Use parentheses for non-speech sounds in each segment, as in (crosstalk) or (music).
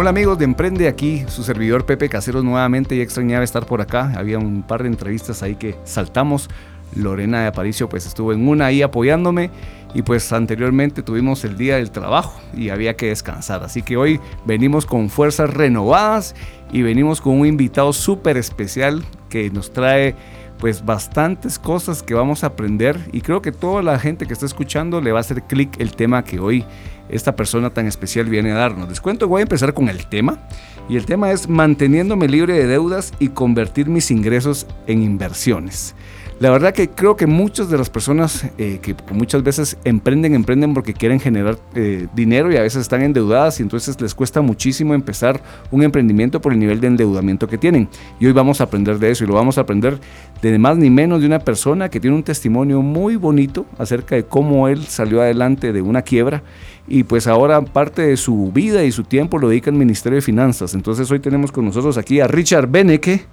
Hola amigos de Emprende, aquí su servidor Pepe Caseros nuevamente y extrañaba estar por acá. Había un par de entrevistas ahí que saltamos. Lorena de Aparicio pues estuvo en una ahí apoyándome y pues anteriormente tuvimos el día del trabajo y había que descansar. Así que hoy venimos con fuerzas renovadas y venimos con un invitado súper especial que nos trae pues bastantes cosas que vamos a aprender y creo que toda la gente que está escuchando le va a hacer clic el tema que hoy esta persona tan especial viene a darnos. Les cuento, voy a empezar con el tema y el tema es manteniéndome libre de deudas y convertir mis ingresos en inversiones. La verdad que creo que muchas de las personas eh, que muchas veces emprenden, emprenden porque quieren generar eh, dinero y a veces están endeudadas y entonces les cuesta muchísimo empezar un emprendimiento por el nivel de endeudamiento que tienen. Y hoy vamos a aprender de eso y lo vamos a aprender de más ni menos de una persona que tiene un testimonio muy bonito acerca de cómo él salió adelante de una quiebra y pues ahora parte de su vida y su tiempo lo dedica al Ministerio de Finanzas. Entonces hoy tenemos con nosotros aquí a Richard Beneke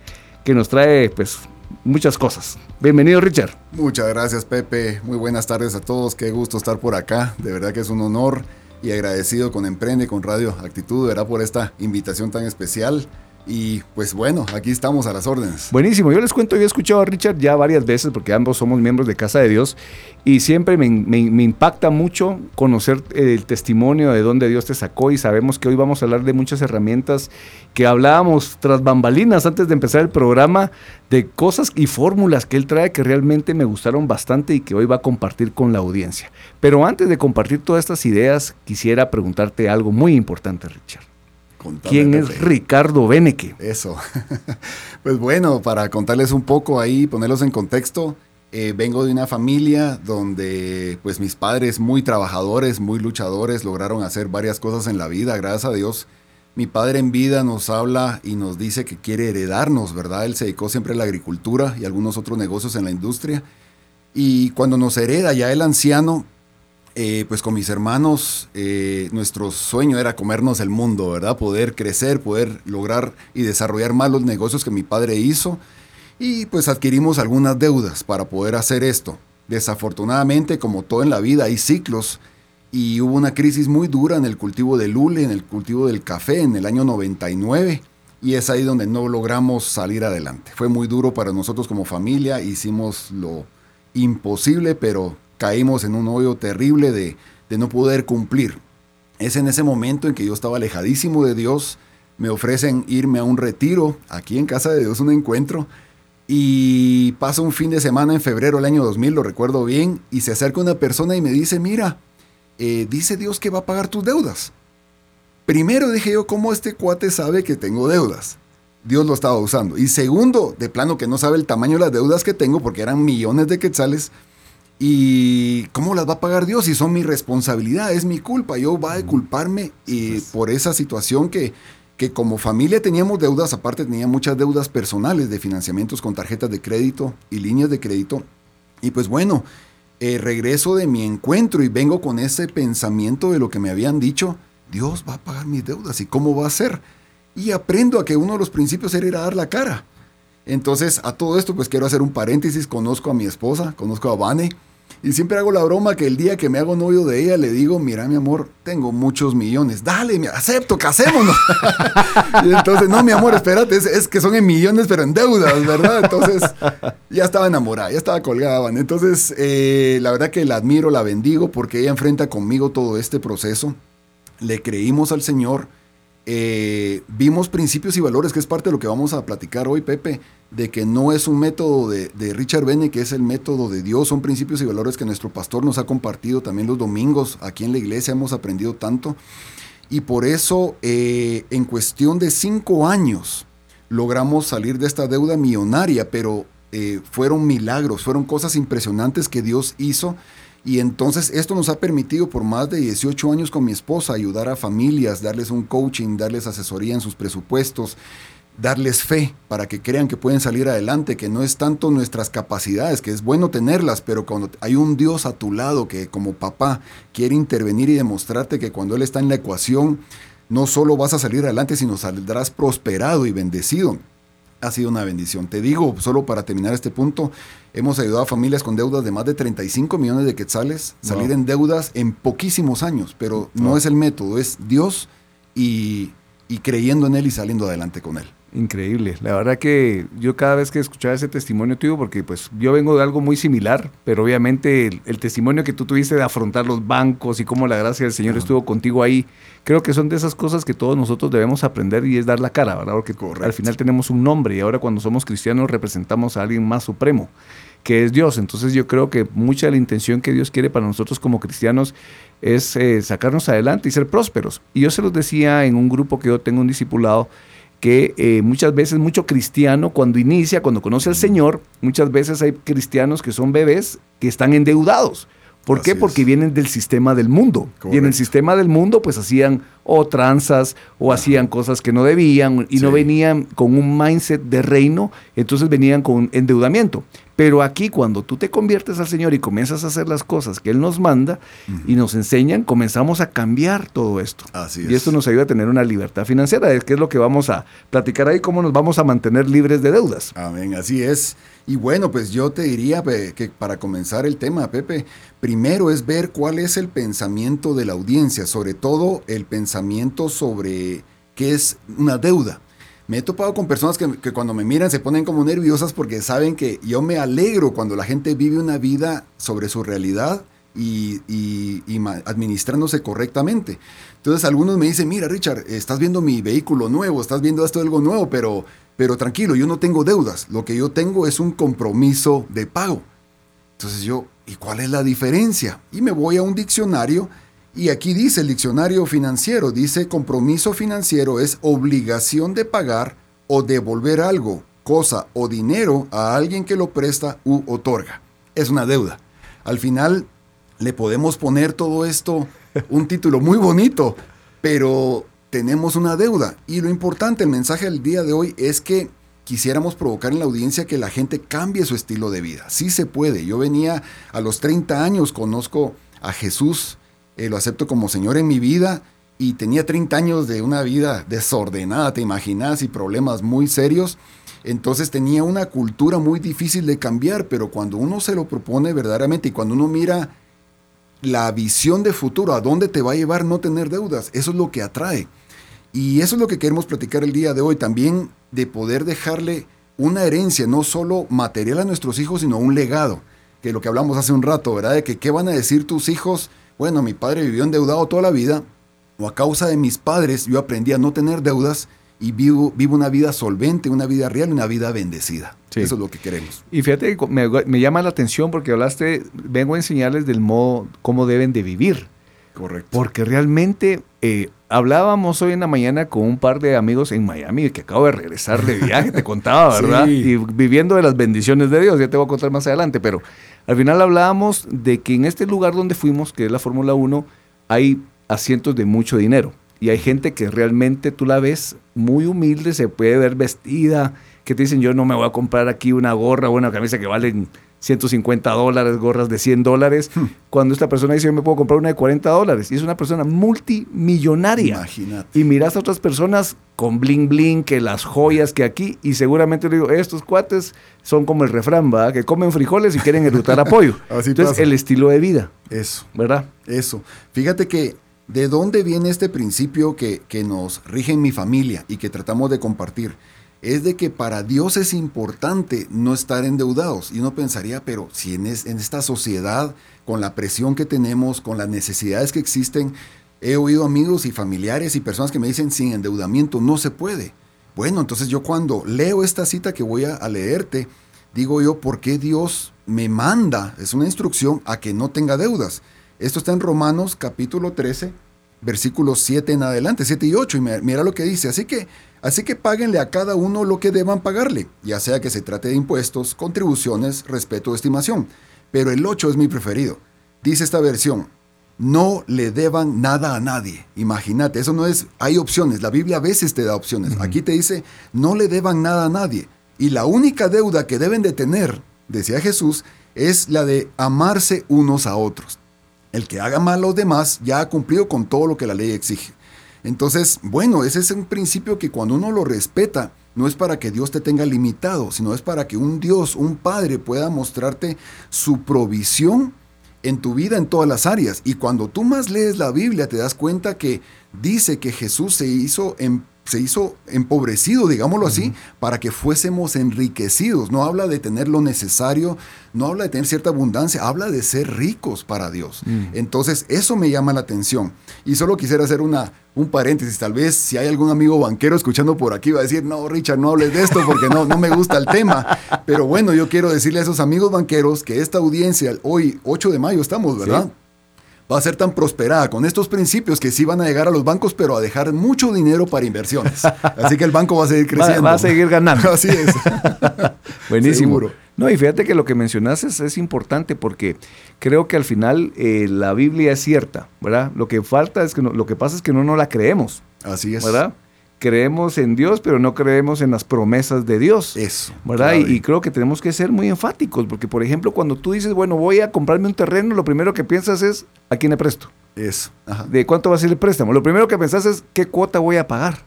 que nos trae pues muchas cosas. Bienvenido, Richard. Muchas gracias, Pepe. Muy buenas tardes a todos. Qué gusto estar por acá. De verdad que es un honor y agradecido con Emprende, con Radio Actitud, ¿verdad? Por esta invitación tan especial. Y pues bueno, aquí estamos a las órdenes. Buenísimo, yo les cuento, yo he escuchado a Richard ya varias veces porque ambos somos miembros de Casa de Dios y siempre me, impacta mucho conocer el testimonio de dónde Dios te sacó y sabemos que hoy vamos a hablar de muchas herramientas que hablábamos tras bambalinas antes de empezar el programa, de cosas y fórmulas que él trae que realmente me gustaron bastante y que hoy va a compartir con la audiencia. Pero antes de compartir todas estas ideas, quisiera preguntarte algo muy importante, Richard. ¿Quién es Ricardo Beneke? Eso. (laughs) pues bueno, para contarles un poco ahí, ponerlos en contexto, eh, vengo de una familia donde pues mis padres muy trabajadores, muy luchadores, lograron hacer varias cosas en la vida, gracias a Dios. Mi padre en vida nos habla y nos dice que quiere heredarnos, ¿verdad? Él se dedicó siempre a la agricultura y algunos otros negocios en la industria. Y cuando nos hereda ya el anciano, eh, pues con mis hermanos, eh, nuestro sueño era comernos el mundo, ¿verdad? Poder crecer, poder lograr y desarrollar más los negocios que mi padre hizo. Y pues adquirimos algunas deudas para poder hacer esto. Desafortunadamente, como todo en la vida, hay ciclos y hubo una crisis muy dura en el cultivo del hule, en el cultivo del café en el año 99 y es ahí donde no logramos salir adelante. Fue muy duro para nosotros como familia, hicimos lo imposible, pero caímos en un hoyo terrible de, no poder cumplir. Es en ese momento en que yo estaba alejadísimo de Dios, me ofrecen irme a un retiro, aquí en Casa de Dios, un encuentro, y pasa un fin de semana en febrero del año 2000, lo recuerdo bien, y se acerca una persona y me dice, mira, eh, dice Dios que va a pagar tus deudas. Primero dije yo, ¿cómo este cuate sabe que tengo deudas? Dios lo estaba usando. Y segundo, de plano que no sabe el tamaño de las deudas que tengo, porque eran millones de quetzales, ¿Y cómo las va a pagar Dios? Si son mi responsabilidad, es mi culpa. Yo va a culparme y por esa situación que, que como familia teníamos deudas, aparte tenía muchas deudas personales de financiamientos con tarjetas de crédito y líneas de crédito. Y pues bueno, eh, regreso de mi encuentro y vengo con ese pensamiento de lo que me habían dicho, Dios va a pagar mis deudas y cómo va a ser. Y aprendo a que uno de los principios era dar la cara. Entonces, a todo esto, pues quiero hacer un paréntesis. Conozco a mi esposa, conozco a Vane. Y siempre hago la broma que el día que me hago novio de ella le digo, mira mi amor, tengo muchos millones, dale, me acepto, casémonos. (laughs) y entonces, no mi amor, espérate, es, que son en millones pero en deudas, ¿verdad? Entonces, ya estaba enamorada, ya estaba colgada. Entonces, eh, la verdad que la admiro, la bendigo porque ella enfrenta conmigo todo este proceso. Le creímos al Señor eh, vimos principios y valores, que es parte de lo que vamos a platicar hoy, Pepe, de que no es un método de, Richard Bene, que es el método de Dios, son principios y valores que nuestro pastor nos ha compartido también los domingos, aquí en la iglesia. Hemos aprendido tanto, y por eso eh, en cuestión de cinco años logramos salir de esta deuda millonaria, pero eh, fueron milagros, fueron cosas impresionantes que Dios hizo y entonces esto nos ha permitido por más de 18 años con mi esposa ayudar a familias, darles un coaching, darles asesoría en sus presupuestos, darles fe para que crean que pueden salir adelante, que no es tanto nuestras capacidades, que es bueno tenerlas, pero cuando hay un Dios a tu lado que como papá quiere intervenir y demostrarte que cuando Él está en la ecuación, no solo vas a salir adelante, sino saldrás prosperado y bendecido. Ha sido una bendición. Te digo, solo para terminar este punto, hemos ayudado a familias con deudas de más de 35 millones de quetzales, salir en deudas en poquísimos años, pero no es el método, es Dios y, y creyendo en Él y saliendo adelante con Él. Increíble. La verdad que yo cada vez que escuchaba ese testimonio tuyo, porque pues yo vengo de algo muy similar, pero obviamente el, testimonio que tú tuviste de afrontar los bancos y cómo la gracia del Señor estuvo contigo ahí, creo que son de esas cosas que todos nosotros debemos aprender y es dar la cara, ¿verdad? Porque al final tenemos un nombre y ahora cuando somos cristianos representamos a alguien más supremo que es Dios. Entonces yo creo que mucha de la intención que Dios quiere para nosotros como cristianos es eh, sacarnos adelante y ser prósperos. Y yo se los decía en un grupo que yo tengo un discipulado, que eh, muchas veces mucho cristiano cuando inicia, cuando conoce al Señor, muchas veces hay cristianos que son bebés que están endeudados. ¿Por qué? Porque vienen del sistema del mundo. Y en el sistema del mundo pues hacían o tranzas o hacían cosas que no debían y no venían con un mindset de reino, entonces venían con endeudamiento. Pero aquí cuando tú te conviertes al Señor y comienzas a hacer las cosas que Él nos manda y nos enseñan, comenzamos a cambiar todo esto. Así y esto nos ayuda a tener una libertad financiera, que es lo que vamos a platicar ahí, cómo nos vamos a mantener libres de deudas. Amén, así es. Y bueno, pues yo te diría que para comenzar el tema, Pepe, primero es ver cuál es el pensamiento de la audiencia, sobre todo el pensamiento sobre qué es una deuda. Me he topado con personas que, cuando me miran se ponen como nerviosas porque saben que yo me alegro cuando la gente vive una vida sobre su realidad y, administrándose correctamente. Entonces algunos me dicen, mira Richard, estás viendo mi vehículo nuevo, estás viendo esto algo nuevo, pero, pero tranquilo, yo no tengo deudas, lo que yo tengo es un compromiso de pago. Entonces yo, ¿y cuál es la diferencia? Y me voy a un diccionario y aquí dice el diccionario financiero, dice compromiso financiero es obligación de pagar o devolver algo, cosa o dinero a alguien que lo presta u otorga. Es una deuda. Al final le podemos poner todo esto un (laughs) título muy bonito, pero tenemos una deuda. Y lo importante, el mensaje del día de hoy es que quisiéramos provocar en la audiencia que la gente cambie su estilo de vida. Sí se puede. Yo venía a los 30 años, conozco a Jesús eh, lo acepto como Señor en mi vida y tenía 30 años de una vida desordenada, te imaginas, y problemas muy serios. Entonces tenía una cultura muy difícil de cambiar, pero cuando uno se lo propone verdaderamente y cuando uno mira la visión de futuro, a dónde te va a llevar no tener deudas, eso es lo que atrae. Y eso es lo que queremos platicar el día de hoy, también de poder dejarle una herencia, no solo material a nuestros hijos, sino un legado, que lo que hablamos hace un rato, ¿verdad? De que qué van a decir tus hijos bueno, mi padre vivió endeudado toda la vida, o a causa de mis padres yo aprendí a no tener deudas y vivo, vivo una vida solvente, una vida real, una vida bendecida. Eso es lo que queremos. Y fíjate, me, me llama la atención porque hablaste, vengo a enseñarles del modo, cómo deben de vivir. Correcto. Porque realmente eh, hablábamos hoy en la mañana con un par de amigos en Miami que acabo de regresar de viaje, te contaba, (laughs) ¿verdad? Y viviendo de las bendiciones de Dios, ya te voy a contar más adelante, pero al final hablábamos de que en este lugar donde fuimos, que es la Fórmula 1, hay asientos de mucho dinero. Y hay gente que realmente tú la ves muy humilde, se puede ver vestida, que te dicen yo no me voy a comprar aquí una gorra o una camisa que valen 150 dólares, gorras de 100 dólares, hmm. cuando esta persona dice yo me puedo comprar una de 40 dólares. Y es una persona multimillonaria. Imagínate. Y miras a otras personas con bling bling, que las joyas que aquí, y seguramente le digo, estos cuates son como el refrán, ¿verdad? Que comen frijoles y quieren erutar apoyo. (laughs) Así Entonces, el estilo de vida. Eso. ¿Verdad? Eso. Fíjate que ¿De dónde viene este principio que, que, nos rige en mi familia y que tratamos de compartir? Es de que para Dios es importante no estar endeudados. Y uno pensaría, pero si en, esta sociedad, con la presión que tenemos, con las necesidades que existen, he oído amigos y familiares y personas que me dicen, sin endeudamiento no se puede. Bueno, entonces yo cuando leo esta cita que voy a, a leerte, digo yo, ¿por qué Dios me manda? Es una instrucción a que no tenga deudas. Esto está en Romanos capítulo 13, versículos 7 en adelante, 7 y 8, y mira lo que dice. Así que Así que páguenle a cada uno lo que deban pagarle, ya sea que se trate de impuestos, contribuciones, respeto o estimación. Pero el 8 es mi preferido. Dice esta versión, no le deban nada a nadie. Imagínate, eso no es, hay opciones, la Biblia a veces te da opciones. Aquí te dice, no le deban nada a nadie. Y la única deuda que deben de tener, decía Jesús, es la de amarse unos a otros. El que haga mal a los demás ya ha cumplido con todo lo que la ley exige. Entonces, bueno, ese es un principio que cuando uno lo respeta, no es para que Dios te tenga limitado, sino es para que un Dios, un Padre pueda mostrarte su provisión en tu vida en todas las áreas. Y cuando tú más lees la Biblia te das cuenta que dice que Jesús se hizo en se hizo empobrecido, digámoslo así, para que fuésemos enriquecidos. No habla de tener lo necesario, no habla de tener cierta abundancia, habla de ser ricos para Dios. Mm. Entonces, eso me llama la atención. Y solo quisiera hacer una, un paréntesis. Tal vez si hay algún amigo banquero escuchando por aquí, va a decir, no, Richard, no hables de esto porque no, no me gusta el tema. Pero bueno, yo quiero decirle a esos amigos banqueros que esta audiencia, hoy 8 de mayo estamos, ¿verdad? Va a ser tan prosperada con estos principios que sí van a llegar a los bancos, pero a dejar mucho dinero para inversiones. (laughs) Así que el banco va a seguir creciendo. Va, a seguir ganando. (laughs) Así es. (laughs) Buenísimo. No, y fíjate que lo que mencionaste es, importante porque creo que al final eh, la Biblia es cierta, ¿verdad? Lo que falta es que lo que pasa es que no, no la creemos. Así es. ¿Verdad? Creemos en Dios, pero no creemos en las promesas de Dios. Eso. ¿Verdad? Y, creo que tenemos que ser muy enfáticos, porque por ejemplo, cuando tú dices, bueno, voy a comprarme un terreno, lo primero que piensas es, ¿a quién le presto? Eso. ¿De cuánto va a ser el préstamo? Lo primero que pensás es, ¿qué cuota voy a pagar?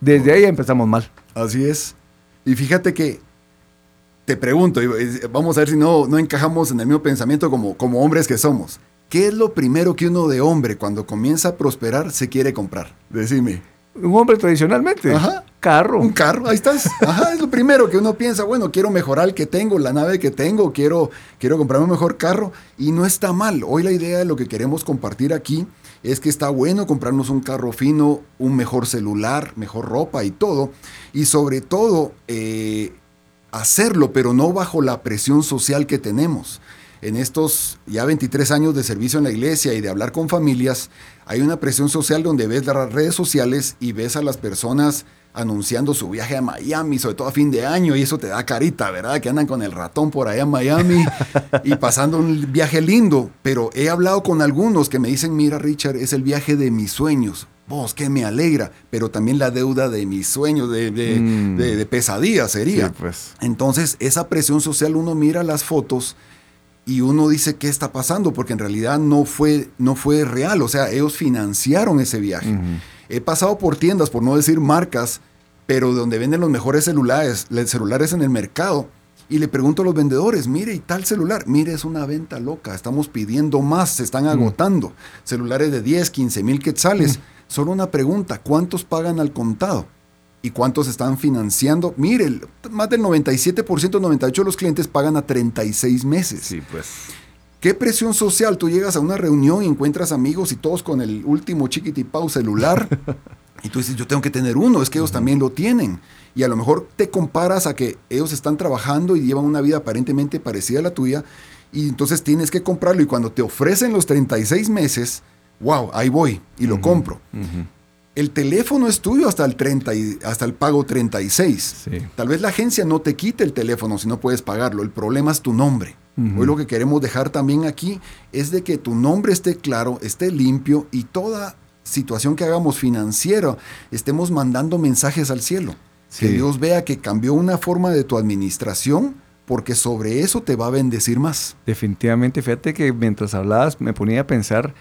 Desde ahí empezamos mal. Así es. Y fíjate que te pregunto, vamos a ver si no, no encajamos en el mismo pensamiento como, como hombres que somos. ¿Qué es lo primero que uno de hombre cuando comienza a prosperar se quiere comprar? Decime un hombre tradicionalmente. Ajá. Carro. Un carro, ahí estás. Ajá, es lo primero que uno piensa, bueno, quiero mejorar el que tengo, la nave que tengo, quiero, quiero comprarme un mejor carro y no está mal. Hoy la idea de lo que queremos compartir aquí es que está bueno comprarnos un carro fino, un mejor celular, mejor ropa y todo. Y sobre todo, eh, hacerlo, pero no bajo la presión social que tenemos en estos ya 23 años de servicio en la iglesia y de hablar con familias, hay una presión social donde ves las redes sociales y ves a las personas anunciando su viaje a Miami, sobre todo a fin de año, y eso te da carita, ¿verdad? Que andan con el ratón por allá en Miami (laughs) y pasando un viaje lindo. Pero he hablado con algunos que me dicen, mira Richard, es el viaje de mis sueños. Vos, que me alegra, pero también la deuda de mis sueños, de, de, mm. pesadilla sería. pues. Entonces, esa presión social, uno mira las fotos y uno dice qué está pasando porque en realidad no fue no fue real, o sea, ellos financiaron ese viaje. He pasado por tiendas, por no decir marcas, pero donde venden los mejores celulares, celulares en el mercado y le pregunto a los vendedores, mire, ¿y tal celular? Mire, es una venta loca, estamos pidiendo más, se están agotando. Celulares de 10, 15 mil quetzales. Solo una pregunta, ¿cuántos pagan al contado? ¿Y cuántos están financiando? Mire, más del 97%, 98% de los clientes pagan a 36 meses. Sí, pues. ¿Qué presión social? Tú llegas a una reunión y encuentras amigos y todos con el último chiquitipau celular. (laughs) y tú dices, yo tengo que tener uno, es que ellos también lo tienen. Y a lo mejor te comparas a que ellos están trabajando y llevan una vida aparentemente parecida a la tuya. Y entonces tienes que comprarlo. Y cuando te ofrecen los 36 meses, wow, ahí voy y lo compro el teléfono es tuyo hasta el, 30 hasta el pago 36. Tal vez la agencia no te quite el teléfono si no puedes pagarlo. El problema es tu nombre. Hoy lo que queremos dejar también aquí es de que tu nombre esté claro, esté limpio y toda situación que hagamos financiera estemos mandando mensajes al cielo. Que Dios vea que cambió una forma de tu administración porque sobre eso te va a bendecir más. Definitivamente, fíjate que mientras hablabas me ponía a pensar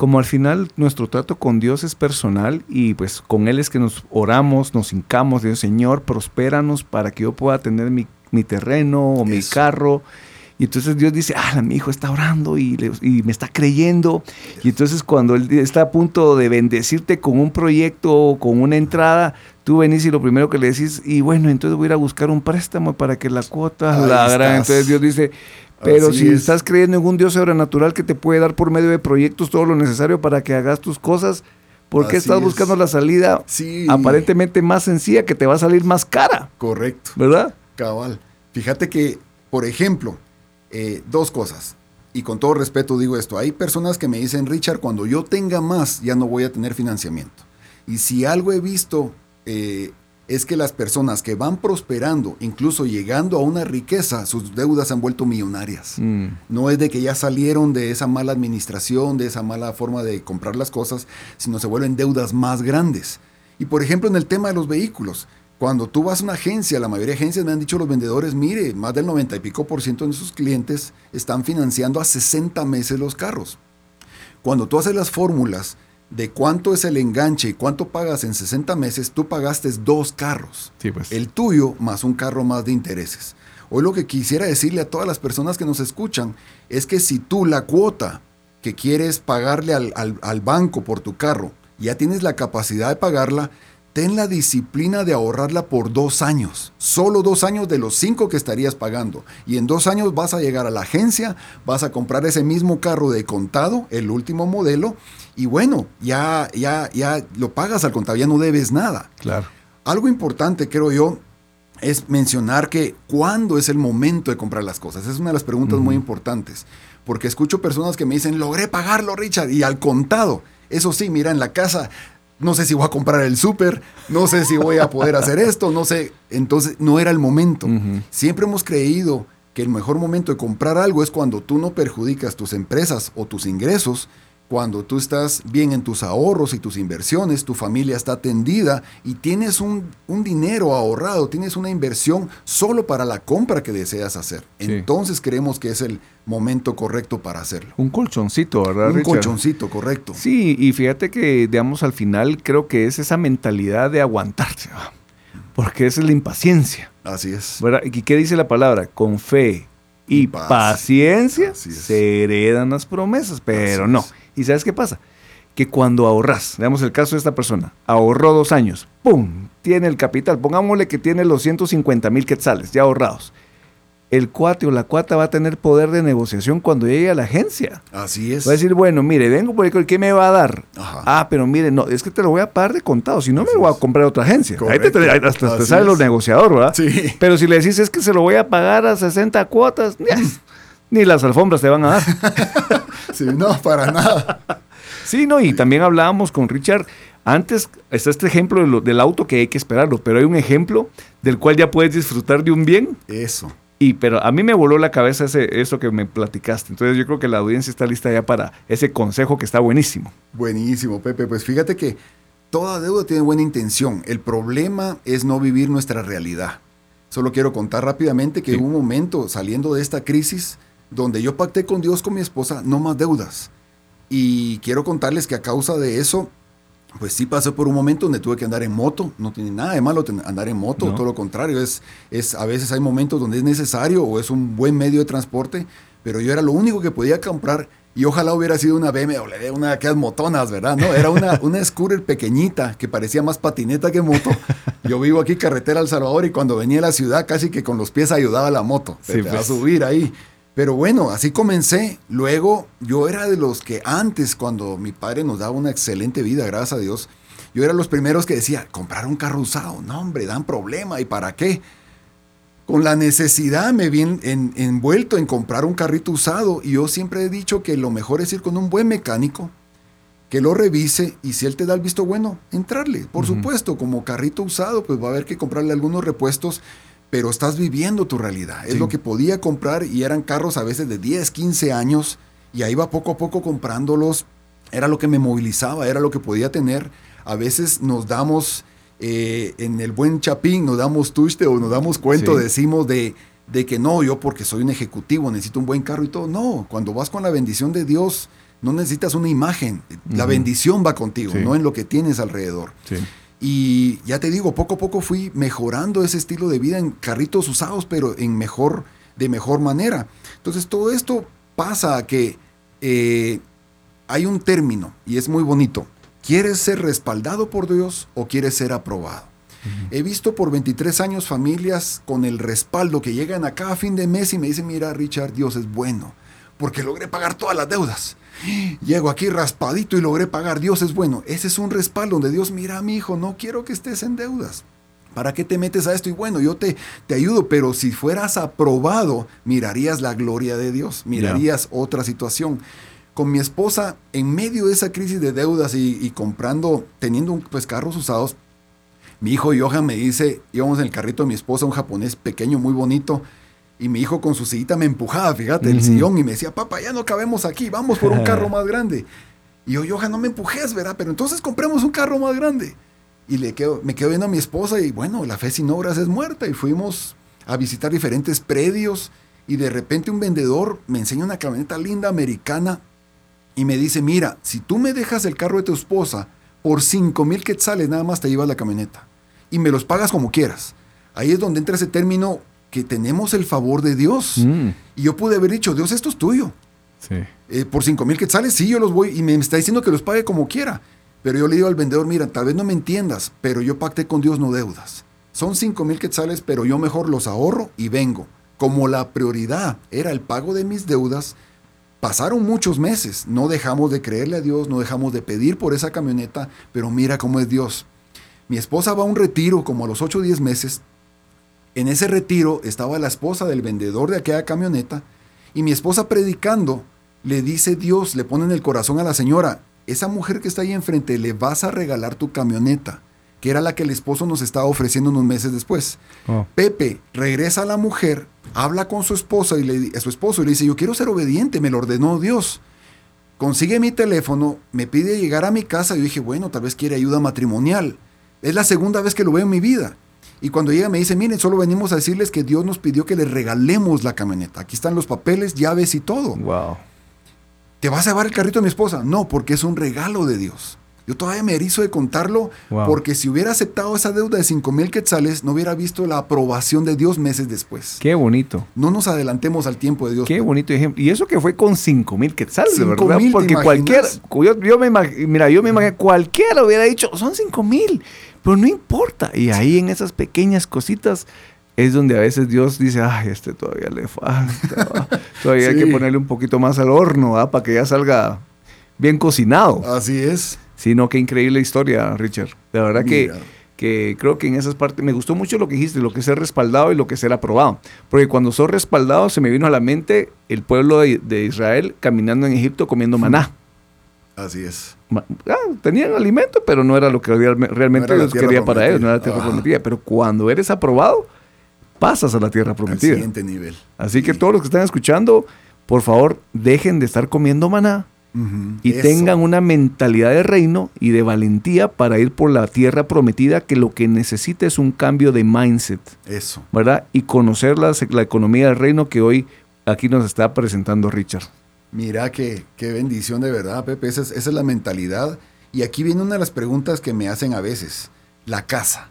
como al final nuestro trato con Dios es personal y pues con Él es que nos oramos, nos hincamos, Dios Señor, prospéranos para que yo pueda tener mi, terreno o mi carro. Y entonces Dios dice, ah, mi hijo está orando y, me está creyendo. Y entonces cuando Él está a punto de bendecirte con un proyecto o con una entrada, tú venís y lo primero que le decís, y bueno, entonces voy a ir a buscar un préstamo para que la cuota la. Entonces Dios dice, pero si estás creyendo en un Dios sobrenatural que te puede dar por medio de proyectos todo lo necesario para que hagas tus cosas, ¿por qué estás buscando la salida aparentemente más sencilla que te va a salir más cara? Correcto. ¿Verdad? Cabal. Fíjate que, por ejemplo, eh, dos cosas. Y con todo respeto digo esto, hay personas que me dicen, Richard, cuando yo tenga más, ya no voy a tener financiamiento. Y si algo he visto eh, es que las personas que van prosperando, incluso llegando a una riqueza, sus deudas se han vuelto millonarias. Mm. No es de que ya salieron de esa mala administración, de esa mala forma de comprar las cosas, sino se vuelven deudas más grandes. Y por ejemplo, en el tema de los vehículos, cuando tú vas a una agencia, la mayoría de agencias me han dicho los vendedores, mire, más del 90 y pico por ciento de sus clientes están financiando a 60 meses los carros. Cuando tú haces las fórmulas de cuánto es el enganche y cuánto pagas en 60 meses, tú pagaste dos carros. Sí, pues. El tuyo más un carro más de intereses. Hoy lo que quisiera decirle a todas las personas que nos escuchan es que si tú la cuota que quieres pagarle al, al- al banco por tu carro, ya tienes la capacidad de pagarla, ten la disciplina de ahorrarla por dos años. Solo dos años de los cinco que estarías pagando. Y en dos años vas a llegar a la agencia, vas a comprar ese mismo carro de contado, el último modelo, y bueno, ya, ya, ya lo pagas al contado, ya no debes nada. Claro. Algo importante, creo yo, es mencionar que cuándo es el momento de comprar las cosas. Es una de las preguntas muy importantes. Porque escucho personas que me dicen, logré pagarlo, Richard, y al contado. Eso sí, mira, en la casa, no sé si voy a comprar el súper, no sé si voy a poder hacer esto, no sé. Entonces, no era el momento. Siempre hemos creído que el mejor momento de comprar algo es cuando tú no perjudicas tus empresas o tus ingresos, cuando tú estás bien en tus ahorros y tus inversiones, tu familia está atendida y tienes un, un dinero ahorrado, tienes una inversión solo para la compra que deseas hacer. Sí. Entonces creemos que es el momento correcto para hacerlo. Un colchoncito, ¿verdad, Un Richard? colchoncito, correcto. Sí, y fíjate que, digamos, al final creo que es esa mentalidad de aguantarse, porque esa es la impaciencia. Así es. ¿verdad? ¿Y qué dice la palabra? Con fe y paciencia se heredan las promesas, pero no. ¿Y sabes qué pasa? Que cuando ahorras, veamos el caso de esta persona, ahorró dos años, ¡pum! Tiene el capital, pongámosle que tiene los 150 mil quetzales ya ahorrados. El cuate o la cuata va a tener poder de negociación cuando llegue a la agencia. Así es. Va a decir, bueno, mire, vengo por el ¿qué me va a dar? Ajá. Ah, pero mire, no, es que te lo voy a pagar de contado, si no me lo voy a comprar a otra agencia. Ahí te, hasta te sale los negociadores, ¿verdad? Sí. Pero si le decís es que se lo voy a pagar a 60 cuotas, (laughs) ni las alfombras te van a dar. (laughs) Sí, no, para nada. Sí, no, y también hablábamos con Richard. Antes está este ejemplo de lo- del auto que hay que esperarlo, pero hay un ejemplo del cual ya puedes disfrutar de un bien. Eso. Y pero a mí me voló la cabeza ese, eso que me platicaste. Entonces yo creo que la audiencia está lista ya para ese consejo que está buenísimo. Buenísimo, Pepe. Pues fíjate que toda deuda tiene buena intención. El problema es no vivir nuestra realidad. Solo quiero contar rápidamente que Sí. hubo un momento saliendo de esta crisis donde yo pacté con Dios, con mi esposa, no más deudas. Y quiero contarles que a causa de eso, pues sí pasé por un momento donde tuve que andar en moto. No tiene nada de malo andar en moto, No. todo lo contrario. Es, es, a veces hay momentos donde es necesario o es un buen medio de transporte, pero yo era lo único que podía comprar y ojalá hubiera sido una BMW, una de aquellas motonas, ¿verdad? No, era una, una scooter pequeñita que parecía más patineta que moto. Yo vivo aquí carretera El Salvador y cuando venía a la ciudad casi que con los pies ayudaba a la moto Sí, a pues. subir ahí. Pero bueno, así comencé. Luego yo era de los que antes, cuando mi padre nos daba una excelente vida, gracias a Dios, yo era los primeros que decía, comprar un carro usado. No, hombre, dan problema. ¿Y para qué? Con la necesidad me vi en- en- envuelto en comprar un carrito usado y yo siempre he dicho que lo mejor es ir con un buen mecánico que lo revise y si él te da el visto bueno, entrarle. Por supuesto, como carrito usado, pues va a haber que comprarle algunos repuestos, pero estás viviendo tu realidad. Es Sí. lo que podía comprar y eran carros a veces de 10, 15 años y ahí iba poco a poco comprándolos. Era lo que me movilizaba, era lo que podía tener. A veces nos damos eh, en el buen chapín, nos damos tuste o nos damos cuento, Sí. decimos de, de que no, yo porque soy un ejecutivo necesito un buen carro y todo. No, cuando vas con la bendición de Dios, no necesitas una imagen. La bendición va contigo, Sí. no en lo que tienes alrededor. Sí. Y ya te digo, poco a poco fui mejorando ese estilo de vida en carritos usados, pero en mejor, de mejor manera. Entonces todo esto pasa a que eh, hay un término y es muy bonito. ¿Quieres ser respaldado por Dios o quieres ser aprobado? He visto por 23 años familias con el respaldo que llegan a cada fin de mes y me dicen, mira Richard, Dios es bueno, porque logré pagar todas las deudas. Llego aquí raspadito y logré pagar, Dios es bueno. Ese es un respaldo donde Dios, mira mi hijo, no quiero que estés en deudas. ¿Para qué te metes a esto? Y bueno, yo te, te ayudo, pero si fueras aprobado, mirarías la gloria de Dios, mirarías otra situación. Con mi esposa, en medio de esa crisis de deudas y, y comprando, teniendo un- pues, carros usados, Mi hijo Johan me dice, íbamos en el carrito de mi esposa, un japonés pequeño, muy bonito, y mi hijo con su sillita me empujaba, fíjate, el sillón, y me decía, papá, ya no cabemos aquí, vamos por un (laughs) carro más grande. Y yo, Johan, no me empujes, ¿verdad? Pero entonces compremos un carro más grande. Y le quedo, me quedo viendo a mi esposa y bueno, la fe sin obras es muerta. Y fuimos a visitar diferentes predios y de repente un vendedor me enseña una camioneta linda americana y me dice, mira, si tú me dejas el carro de tu esposa por 5 mil quetzales nada más te llevas la camioneta y me los pagas como quieras. Ahí es donde entra ese término que tenemos el favor de Dios. Mm. Y yo pude haber dicho, Dios, esto es tuyo. Sí. Eh, por 5 mil quetzales, sí, yo los voy y me está diciendo que los pague como quiera. Pero yo le digo al vendedor, mira, tal vez no me entiendas, pero yo pacté con Dios no deudas. Son 5 mil quetzales, pero yo mejor los ahorro y vengo. Como la prioridad era el pago de mis deudas, pasaron muchos meses. No dejamos de creerle a Dios, no dejamos de pedir por esa camioneta, pero mira cómo es Dios. Mi esposa va a un retiro como a los 8 o 10 meses. En ese retiro estaba la esposa del vendedor de aquella camioneta y mi esposa predicando le dice Dios, le pone en el corazón a la señora, esa mujer que está ahí enfrente, le vas a regalar tu camioneta, que era la que el esposo nos estaba ofreciendo unos meses después. Oh. Pepe regresa a la mujer, habla con su esposa y le, a su esposo y le dice, yo quiero ser obediente, me lo ordenó Dios. Consigue mi teléfono, me pide llegar a mi casa y yo dije, bueno, tal vez quiere ayuda matrimonial. Es la segunda vez que lo veo en mi vida. Y cuando llega me dice, miren, solo venimos a decirles que Dios nos pidió que le regalemos la camioneta. Aquí están los papeles, llaves y todo. Wow. ¿Te vas a llevar el carrito de mi esposa? No, porque es un regalo de Dios. Yo todavía me erizo de contarlo Wow. porque si hubiera aceptado esa deuda de 5 mil quetzales, no hubiera visto la aprobación de Dios meses después. Qué bonito. No nos adelantemos al tiempo de Dios. Qué bonito ejemplo. Y eso que fue con 5 mil quetzales, de 5,000, ¿verdad? ¿te Porque imaginas? cualquiera, yo, yo me imag- mira, yo me imagino, cualquiera hubiera dicho, son 5 mil, pero no importa. Y ahí en esas pequeñas cositas es donde a veces Dios dice, ay, este todavía le falta, (laughs) todavía hay que ponerle un poquito más al horno, para que ya salga bien cocinado. Así es. Sí, no, qué increíble historia, Richard. De verdad que, Mira. que creo que en esas partes me gustó mucho lo que dijiste, lo que es ser respaldado y lo que es ser aprobado. Porque cuando sos respaldado se me vino a la mente el pueblo de, de Israel caminando en Egipto comiendo maná. Así es. Ah, tenían alimento, pero no era lo que real- realmente No la Dios quería para ellos, no era la tierra prometida. prometida. Pero cuando eres aprobado, pasas a la tierra Al prometida. siguiente nivel. Así que todos los que están escuchando, por favor, dejen de estar comiendo maná Y Eso. tengan una mentalidad de reino y de valentía para ir por la tierra prometida que lo que necesita es un cambio de mindset, Eso. ¿verdad? Y conocer la, la economía del reino que hoy aquí nos está presentando Richard. Mira qué, qué bendición de verdad, Pepe. Esa es, esa es la mentalidad. Y aquí viene una de las preguntas que me hacen a veces. La casa.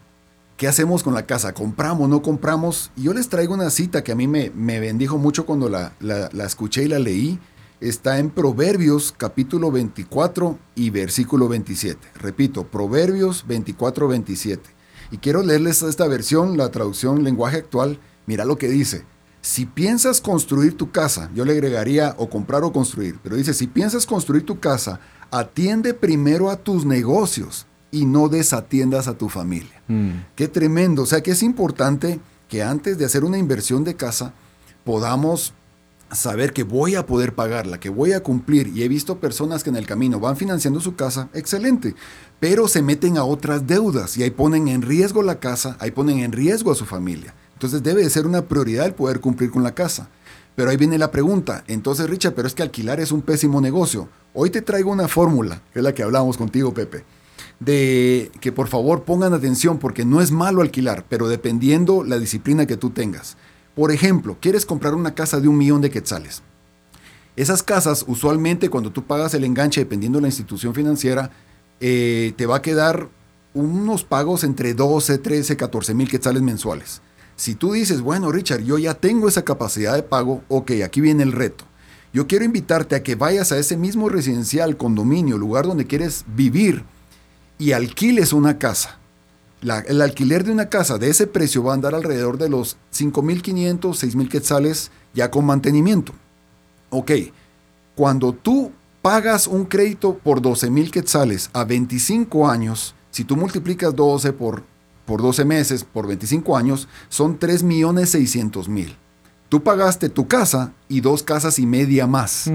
¿Qué hacemos con la casa? ¿Compramos, no compramos? Y yo les traigo una cita que a mí me, me bendijo mucho cuando la, la- la escuché y la leí. Está en Proverbios capítulo 24 y versículo 27. Repito, Proverbios 24, 27. Y quiero leerles esta versión, la traducción lenguaje actual. Mira lo que dice. Si piensas construir tu casa, yo le agregaría o comprar o construir, pero dice, si piensas construir tu casa, atiende primero a tus negocios y no desatiendas a tu familia. Qué tremendo. O sea que es importante que antes de hacer una inversión de casa podamos saber que voy a poder pagarla, que voy a cumplir. Y he visto personas que en el camino van financiando su casa, excelente, pero se meten a otras deudas y ahí ponen en riesgo la casa, ahí ponen en riesgo a su familia. Entonces debe de ser una prioridad el poder cumplir con la casa. Pero ahí viene la pregunta, entonces Richard, pero es que alquilar es un pésimo negocio. Hoy te traigo una fórmula, que es la que hablamos contigo, Pepe de que por favor pongan atención porque no es malo alquilar, pero dependiendo la disciplina que tú tengas. Por ejemplo, quieres comprar una casa de un millón de quetzales. Esas casas, usualmente cuando tú pagas el enganche, dependiendo de la institución financiera, eh, te va a quedar unos pagos entre 12, 13, 14 mil quetzales mensuales. Si tú dices, bueno, Richard, yo ya tengo esa capacidad de pago, ok, aquí viene el reto. Yo quiero invitarte a que vayas a ese mismo residencial, condominio, lugar donde quieres vivir y alquiles una casa. La- el alquiler de una casa de ese precio va a andar alrededor de los 5.500, 6.000 quetzales ya con mantenimiento. Ok, cuando tú pagas un crédito por 12.000 quetzales a 25 años, si tú multiplicas 12 por, por 12 meses, por 25 años, son 3.600.000. Tú pagaste tu casa y dos casas y media más.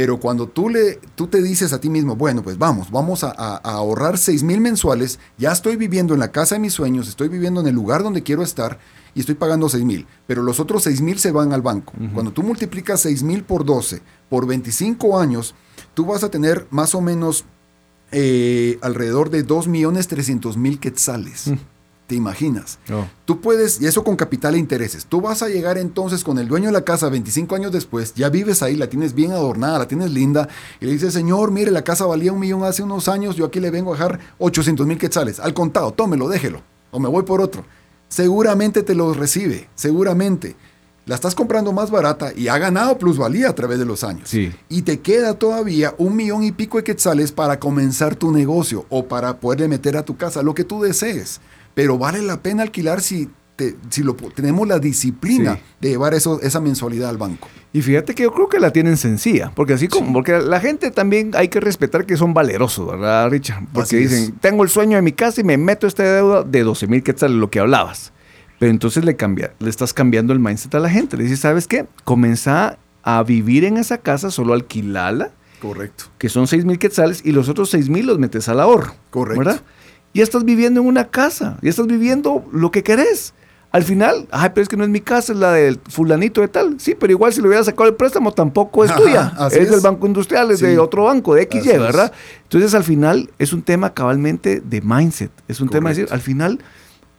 Pero cuando tú, le, tú te dices a ti mismo, bueno, pues vamos, vamos a, a- a ahorrar 6 mil mensuales, ya estoy viviendo en la casa de mis sueños, estoy viviendo en el lugar donde quiero estar y estoy pagando 6 mil, pero los otros 6 mil se van al banco. Cuando tú multiplicas 6 mil por 12, por 25 años, tú vas a tener más o menos eh, alrededor de 2 millones 300 mil quetzales. ¿Te imaginas? Oh. Tú puedes, y eso con capital e intereses, tú vas a llegar entonces con el dueño de la casa 25 años después, ya vives ahí, la tienes bien adornada, la tienes linda, y le dices, señor, mire, la casa valía un millón hace unos años, yo aquí le vengo a dejar 800 mil quetzales, al contado, tómelo, déjelo, o me voy por otro. Seguramente te los recibe, seguramente. La estás comprando más barata y ha ganado plusvalía a través de los años. Sí. Y te queda todavía un millón y pico de quetzales para comenzar tu negocio o para poderle meter a tu casa lo que tú desees. Pero vale la pena alquilar si, te- si lo, tenemos la disciplina Sí. de llevar eso, esa mensualidad al banco. Y fíjate que yo creo que la tienen sencilla, porque así como, porque la gente también hay que respetar que son valerosos, ¿verdad, Richard? Porque Así es. dicen, tengo el sueño de mi casa y me meto esta deuda de 12 mil quetzales, lo que hablabas. Pero entonces le, cambia, le estás cambiando el mindset a la gente. Le dices, ¿sabes qué? Comenzá a vivir en esa casa, solo alquilarla, Correcto. que son 6 mil quetzales, y los otros 6 mil los metes al ahorro. Correcto. ¿Verdad? Ya estás viviendo en una casa, ya estás viviendo lo que querés. Al final, ay, pero es que no es mi casa, es la del fulanito de tal. Sí, pero igual si le hubiera sacado el préstamo tampoco es tuya. Es, es. del Banco Industrial, es Sí. de otro banco, de XY, es. ¿verdad? Entonces, al final, es un tema cabalmente de mindset. Es un tema de decir, al final,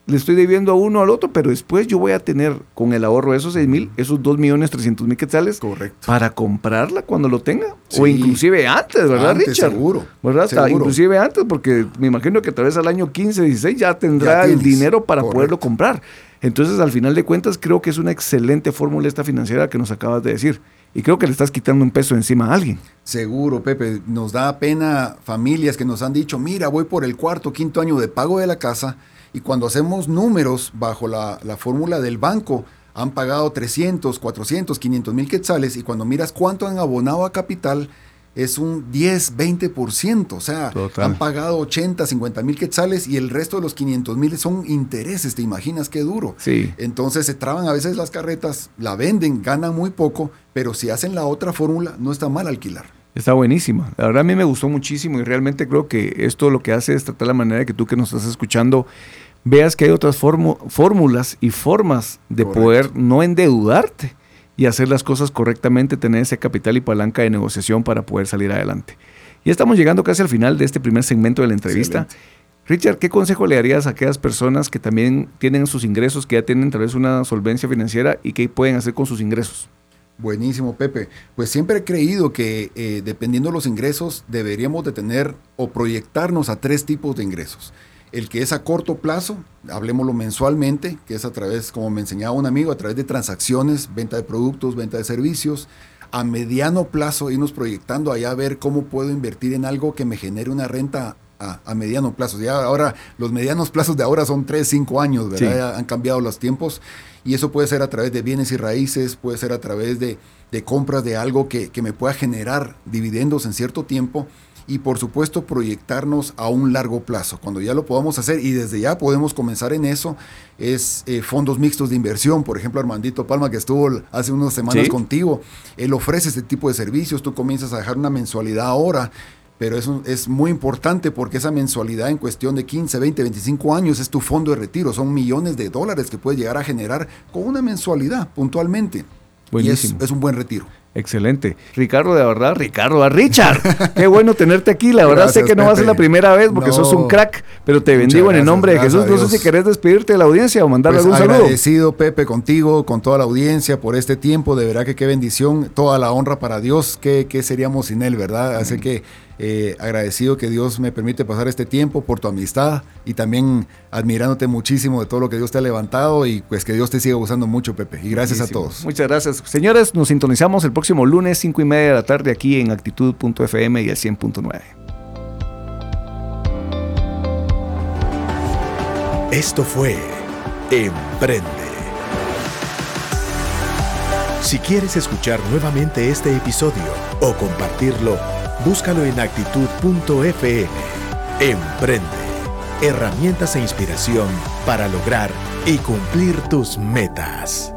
le estoy debiendo a uno al otro, pero después yo voy a tener con el ahorro de esos 6 mil, esos 2 millones 300 mil quetzales Correcto. para comprarla cuando lo tenga. O inclusive antes, ¿verdad, Antes, Richard? seguro, ¿Verdad? Hasta seguro. inclusive antes, porque me imagino que tal vez al año 15, 16 ya tendrá Ya el dinero para Correcto. poderlo comprar. Entonces, al final de cuentas, creo que es una excelente fórmula esta financiera que nos acabas de decir. Y creo que le estás quitando un peso encima a alguien. Seguro, Pepe. Nos da pena familias que nos han dicho, mira, voy por el cuarto, quinto año de pago de la casa y cuando hacemos números bajo la, la fórmula del banco, han pagado 300, 400, 500 mil quetzales y cuando miras cuánto han abonado a capital, es un 10, 20%. O sea, Total. han pagado 80, 50 mil quetzales y el resto de los 500 mil son intereses. ¿Te imaginas qué duro? Sí. Entonces se traban a veces las carretas, la venden, ganan muy poco, pero si hacen la otra fórmula, no está mal alquilar. Está buenísima. La verdad a mí me gustó muchísimo y realmente creo que esto lo que hace es tratar la manera de que tú que nos estás escuchando veas que hay otras fórmulas y formas de Correcto. poder no endeudarte y hacer las cosas correctamente, tener ese capital y palanca de negociación para poder salir adelante. Ya estamos llegando casi al final de este primer segmento de la entrevista. Excelente. Richard, ¿qué consejo le darías a aquellas personas que también tienen sus ingresos, que ya tienen tal vez una solvencia financiera y qué pueden hacer con sus ingresos? Buenísimo, Pepe. Pues siempre he creído que eh, dependiendo de los ingresos deberíamos de tener o proyectarnos a tres tipos de ingresos. El que es a corto plazo, hablemoslo mensualmente, que es a través, como me enseñaba un amigo, a través de transacciones, venta de productos, venta de servicios. A mediano plazo, irnos proyectando allá a ver cómo puedo invertir en algo que me genere una renta a, a mediano plazo. Ya ahora, los medianos plazos de ahora son 3, 5 años, ¿verdad? Sí. Han cambiado los tiempos y eso puede ser a través de bienes y raíces, puede ser a través de, de compras de algo que, que me pueda generar dividendos en cierto tiempo y por supuesto proyectarnos a un largo plazo. Cuando ya lo podamos hacer y desde ya podemos comenzar en eso, es eh, fondos mixtos de inversión. Por ejemplo, Armandito Palma, que estuvo hace unas semanas Sí. contigo, él ofrece este tipo de servicios, tú comienzas a dejar una mensualidad ahora. Pero eso es muy importante porque esa mensualidad en cuestión de 15, 20, 25 años es tu fondo de retiro. Son millones de dólares que puedes llegar a generar con una mensualidad puntualmente. Y es, Buenísimo. es un buen retiro. Excelente. Ricardo, de verdad, Ricardo, a Richard. (laughs) Qué bueno tenerte aquí. La verdad sé que no va a ser la primera vez porque No. sos un crack, pero te bendigo en el nombre de Jesús. No sé si querés despedirte de la audiencia o mandarle Pues algún saludo. agradecido, Pepe, contigo, con toda la audiencia por este tiempo. De verdad que qué bendición. Toda la honra para Dios. ¿Qué, qué seríamos sin Él, verdad? Así que eh, agradecido que Dios me permite pasar este tiempo por tu amistad y también admirándote muchísimo de todo lo que Dios te ha levantado y pues que Dios te siga usando mucho, Pepe. Y gracias a todos. Muchas gracias. Señores, nos sintonizamos el próximo lunes, 5 y media de la tarde, aquí en actitud.fm y el 100.9. Esto fue Emprende. Si quieres escuchar nuevamente este episodio o compartirlo, búscalo en actitud.fm. Emprende. Herramientas e inspiración para lograr y cumplir tus metas.